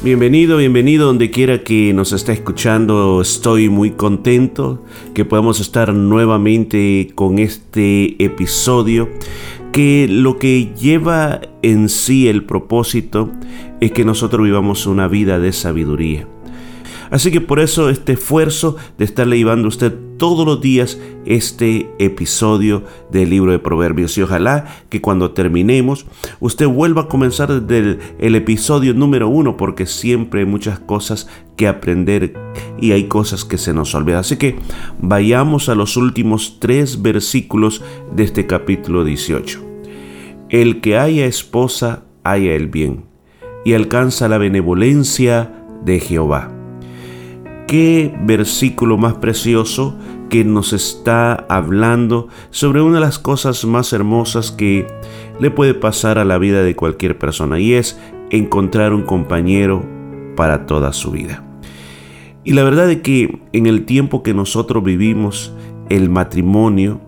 Bienvenido, bienvenido donde quiera que nos esté escuchando. Estoy muy contento que podamos estar nuevamente con este episodio que lo que lleva en sí el propósito es que nosotros vivamos una vida de sabiduría. Así que por eso este esfuerzo de estarle llevando a usted todos los días este episodio del libro de Proverbios. Y ojalá que cuando terminemos usted vuelva a comenzar desde el, episodio número uno porque siempre hay muchas cosas que aprender y hay cosas que se nos olvidan. Así que vayamos a los últimos tres versículos de este capítulo 18. El que haya esposa, haya el bien y alcanza la benevolencia de Jehová qué versículo más precioso que nos está hablando sobre una de las cosas más hermosas que le puede pasar a la vida de cualquier persona y es encontrar un compañero para toda su vida. Y la verdad es que en el tiempo que nosotros vivimos, el matrimonio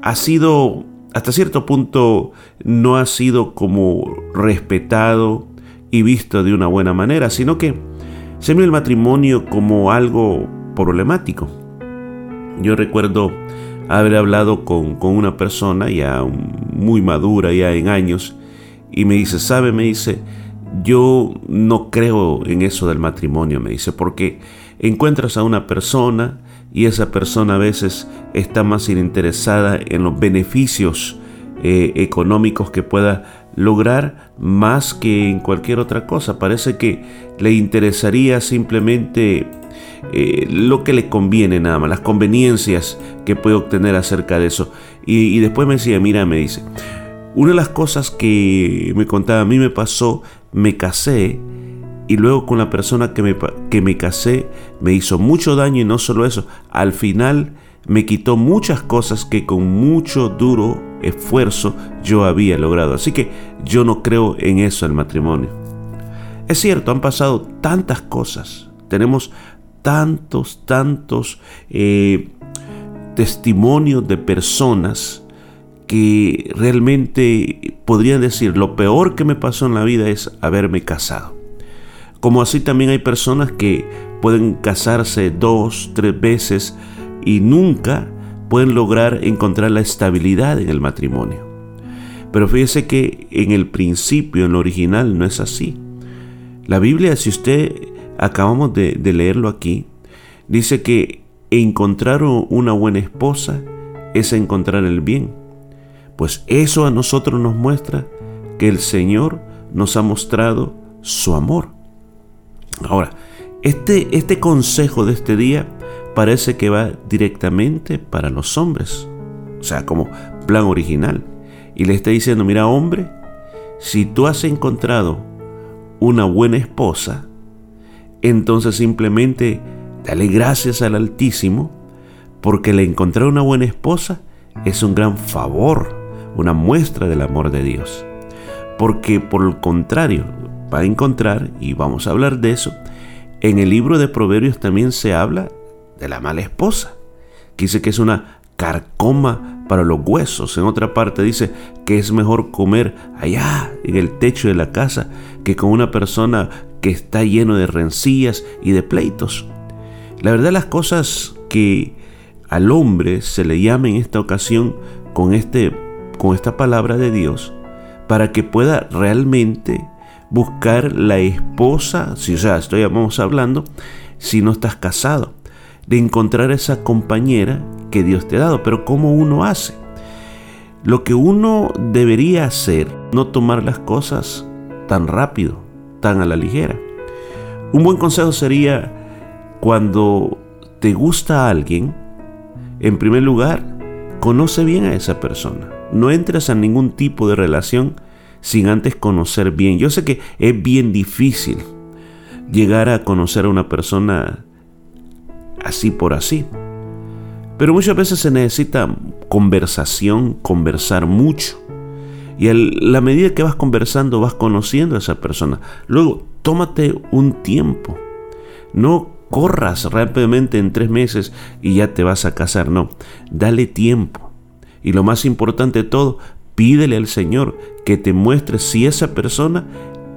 ha sido, hasta cierto punto, no ha sido como respetado y visto de una buena manera, sino que se ve el matrimonio como algo problemático. Yo recuerdo haber hablado con, una persona ya muy madura, ya en años, y me dice, ¿sabe? Me dice, yo no creo en eso del matrimonio, me dice, porque encuentras a una persona y esa persona a veces está más interesada en los beneficios eh, económicos que pueda lograr más que en cualquier otra cosa. Parece que le interesaría simplemente eh, lo que le conviene nada más, las conveniencias que puede obtener acerca de eso. Y, después me decía, mira, me dice, una de las cosas que me contaba, a mí me pasó, me casé y luego con la persona que me, que me casé me hizo mucho daño y no solo eso, al final me quitó muchas cosas que con mucho duro esfuerzo yo había logrado. Así que yo no creo en eso el matrimonio. Es cierto, han pasado tantas cosas. Tenemos tantos, tantos eh, testimonios de personas que realmente podrían decir lo peor que me pasó en la vida es haberme casado. Como así también hay personas que pueden casarse dos, tres veces y nunca pueden lograr encontrar la estabilidad en el matrimonio. Pero fíjese que en el principio, en lo original, no es así. La Biblia, si usted acabamos de, leerlo aquí, dice que encontrar una buena esposa es encontrar el bien. Pues eso a nosotros nos muestra que el Señor nos ha mostrado su amor. Ahora, este, este consejo de este día parece que va directamente para los hombres, o sea, como plan original. Y le está diciendo, mira hombre, si tú has encontrado una buena esposa, entonces simplemente dale gracias al Altísimo, porque le encontrar una buena esposa es un gran favor, una muestra del amor de Dios. Porque por el contrario, va a encontrar, y vamos a hablar de eso, en el libro de Proverbios también se habla de la mala esposa, que dice que es una carcoma para los huesos. En otra parte dice que es mejor comer allá en el techo de la casa que con una persona que está lleno de rencillas y de pleitos. La verdad las cosas que al hombre se le llama en esta ocasión con, este, con esta palabra de Dios para que pueda realmente buscar la esposa, si o sea, estoy hablando, si no estás casado de encontrar esa compañera que Dios te ha dado. Pero ¿cómo uno hace? Lo que uno debería hacer, no tomar las cosas tan rápido, tan a la ligera. Un buen consejo sería cuando te gusta a alguien, en primer lugar, conoce bien a esa persona. No entres a ningún tipo de relación sin antes conocer bien. Yo sé que es bien difícil llegar a conocer a una persona así por así. Pero muchas veces se necesita conversación, conversar mucho. Y a la medida que vas conversando, vas conociendo a esa persona. Luego, tómate un tiempo. No corras rápidamente en tres meses y ya te vas a casar. No, dale tiempo. Y lo más importante de todo, pídele al Señor que te muestre si esa persona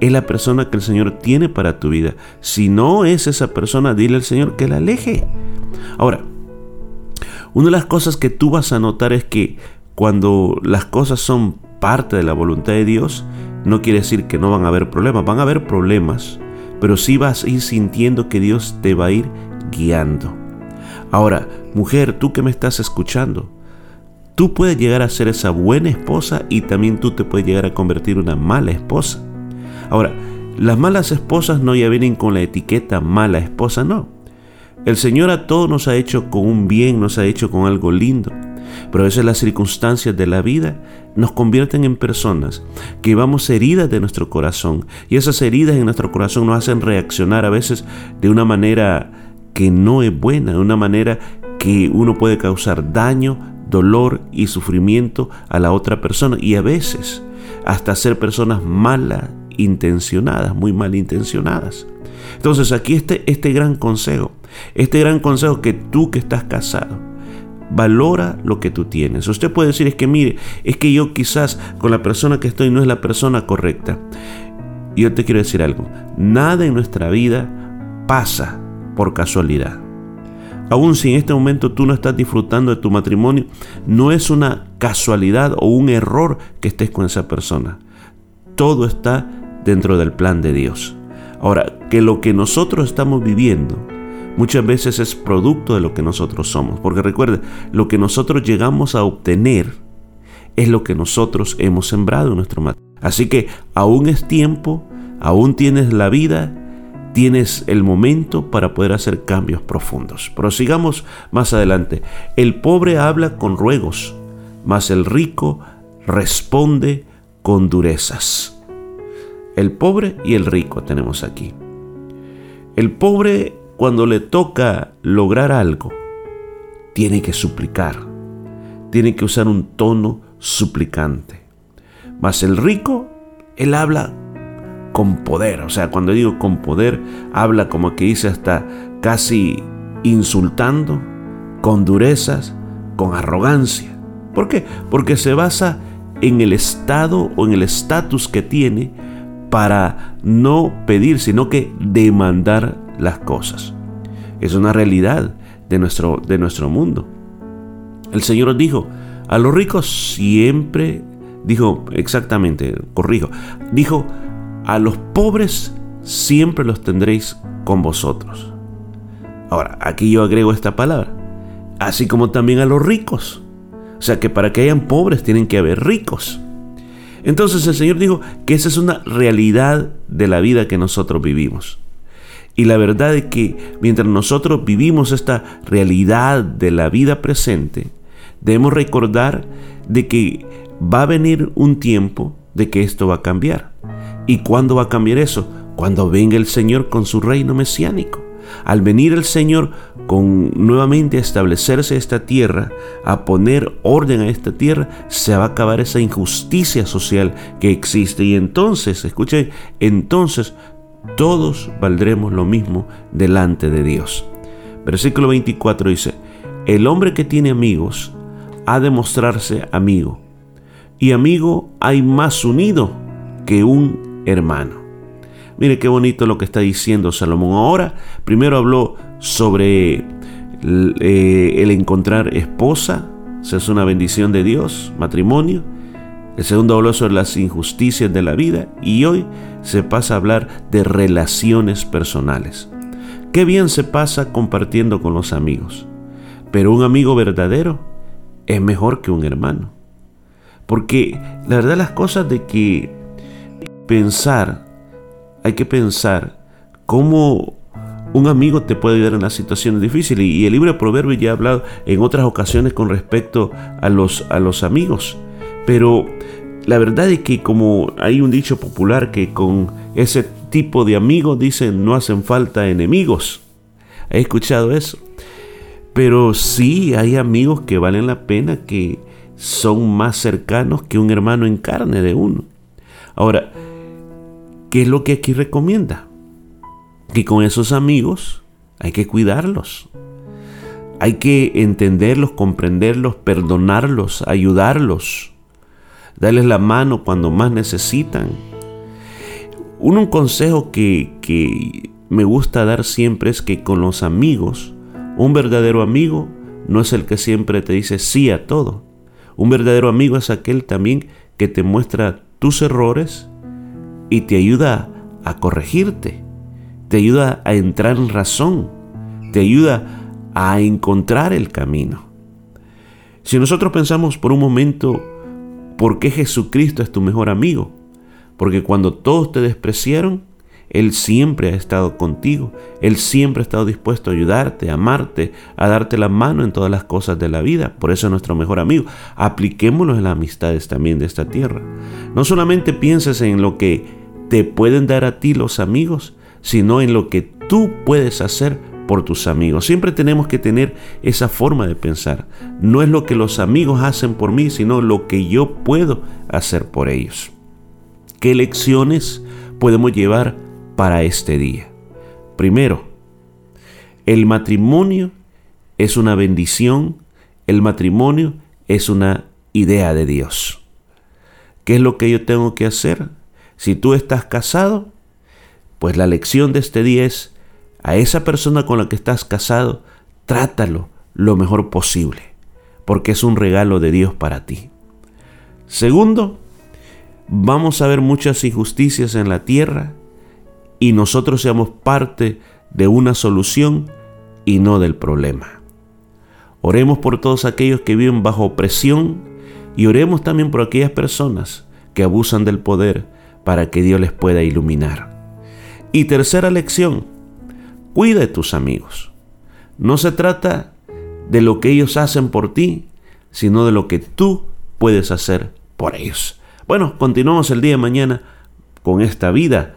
es la persona que el Señor tiene para tu vida. Si no es esa persona, dile al Señor que la aleje. Ahora, una de las cosas que tú vas a notar es que cuando las cosas son parte de la voluntad de Dios, no quiere decir que no van a haber problemas, van a haber problemas, pero sí vas a ir sintiendo que Dios te va a ir guiando. Ahora, mujer, tú que me estás escuchando, tú puedes llegar a ser esa buena esposa y también tú te puedes llegar a convertir en una mala esposa. Ahora, las malas esposas no ya vienen con la etiqueta mala esposa, no. El Señor a todos nos ha hecho con un bien, nos ha hecho con algo lindo. Pero a veces las circunstancias de la vida nos convierten en personas que vamos heridas de nuestro corazón. Y esas heridas en nuestro corazón nos hacen reaccionar a veces de una manera que no es buena, de una manera que uno puede causar daño, dolor y sufrimiento a la otra persona. Y a veces hasta ser personas malas intencionadas, muy mal intencionadas. Entonces aquí este, este gran consejo este gran consejo que tú que estás casado, valora lo que tú tienes. Usted puede decir, es que mire, es que yo quizás con la persona que estoy no es la persona correcta. Yo te quiero decir algo, nada en nuestra vida pasa por casualidad. Aún si en este momento tú no estás disfrutando de tu matrimonio, no es una casualidad o un error que estés con esa persona. Todo está dentro del plan de Dios. Ahora, que lo que nosotros estamos viviendo muchas veces es producto de lo que nosotros somos. Porque recuerde, lo que nosotros llegamos a obtener es lo que nosotros hemos sembrado en nuestro matrimonio. Así que aún es tiempo, aún tienes la vida, tienes el momento para poder hacer cambios profundos. Prosigamos más adelante. El pobre habla con ruegos, mas el rico responde con durezas. El pobre y el rico tenemos aquí. El pobre cuando le toca lograr algo, tiene que suplicar, tiene que usar un tono suplicante. Mas el rico, él habla con poder, o sea, cuando digo con poder, habla como que dice hasta casi insultando, con durezas, con arrogancia. ¿Por qué? Porque se basa en el estado o en el estatus que tiene para no pedir, sino que demandar las cosas. Es una realidad de nuestro, de nuestro mundo. El Señor dijo, a los ricos siempre, dijo exactamente, corrijo, dijo, a los pobres siempre los tendréis con vosotros. Ahora, aquí yo agrego esta palabra, así como también a los ricos. O sea que para que hayan pobres tienen que haber ricos. Entonces el Señor dijo que esa es una realidad de la vida que nosotros vivimos. Y la verdad es que mientras nosotros vivimos esta realidad de la vida presente, debemos recordar de que va a venir un tiempo de que esto va a cambiar. ¿Y cuándo va a cambiar eso? Cuando venga el Señor con su reino mesiánico. Al venir el Señor con nuevamente a establecerse esta tierra, a poner orden a esta tierra, se va a acabar esa injusticia social que existe. Y entonces, escuchen, entonces todos valdremos lo mismo delante de Dios. Versículo 24 dice, el hombre que tiene amigos ha de mostrarse amigo, y amigo hay más unido que un hermano. Mire qué bonito lo que está diciendo Salomón. Ahora, primero habló sobre el, eh, el encontrar esposa, esa es una bendición de Dios, matrimonio. El segundo habló sobre las injusticias de la vida y hoy se pasa a hablar de relaciones personales. Qué bien se pasa compartiendo con los amigos, pero un amigo verdadero es mejor que un hermano. Porque la verdad las cosas de que pensar, hay que pensar cómo un amigo te puede ayudar en las situaciones difíciles. Y el libro de Proverbios ya ha hablado en otras ocasiones con respecto a los, a los amigos. Pero la verdad es que como hay un dicho popular que con ese tipo de amigos dicen no hacen falta enemigos. He escuchado eso. Pero sí hay amigos que valen la pena, que son más cercanos que un hermano en carne de uno. Ahora, ¿qué es lo que aquí recomienda? Que con esos amigos hay que cuidarlos. Hay que entenderlos, comprenderlos, perdonarlos, ayudarlos, darles la mano cuando más necesitan. un consejo que, que me gusta dar siempre es que con los amigos, un verdadero amigo no es el que siempre te dice sí a todo. Un verdadero amigo es aquel también que te muestra tus errores y te ayuda a corregirte, te ayuda a entrar en razón, te ayuda a encontrar el camino. Si nosotros pensamos por un momento, ¿por qué Jesucristo es tu mejor amigo? Porque cuando todos te despreciaron, Él siempre ha estado contigo, Él siempre ha estado dispuesto a ayudarte, a amarte, a darte la mano en todas las cosas de la vida. Por eso es nuestro mejor amigo. Apliquémonos en las amistades también de esta tierra. No solamente pienses en lo que te pueden dar a ti los amigos, sino en lo que tú puedes hacer por tus amigos. Siempre tenemos que tener esa forma de pensar. No es lo que los amigos hacen por mí, sino lo que yo puedo hacer por ellos. ¿Qué lecciones podemos llevar para este día? Primero, el matrimonio es una bendición, el matrimonio es una idea de Dios. ¿Qué es lo que yo tengo que hacer? Si tú estás casado, pues la lección de este día es a esa persona con la que estás casado, trátalo lo mejor posible, porque es un regalo de Dios para ti. Segundo, vamos a ver muchas injusticias en la tierra y nosotros seamos parte de una solución y no del problema. Oremos por todos aquellos que viven bajo opresión y oremos también por aquellas personas que abusan del poder para que Dios les pueda iluminar. Y tercera lección, Cuida de tus amigos. No se trata de lo que ellos hacen por ti, sino de lo que tú puedes hacer por ellos. Bueno, continuamos el día de mañana con esta vida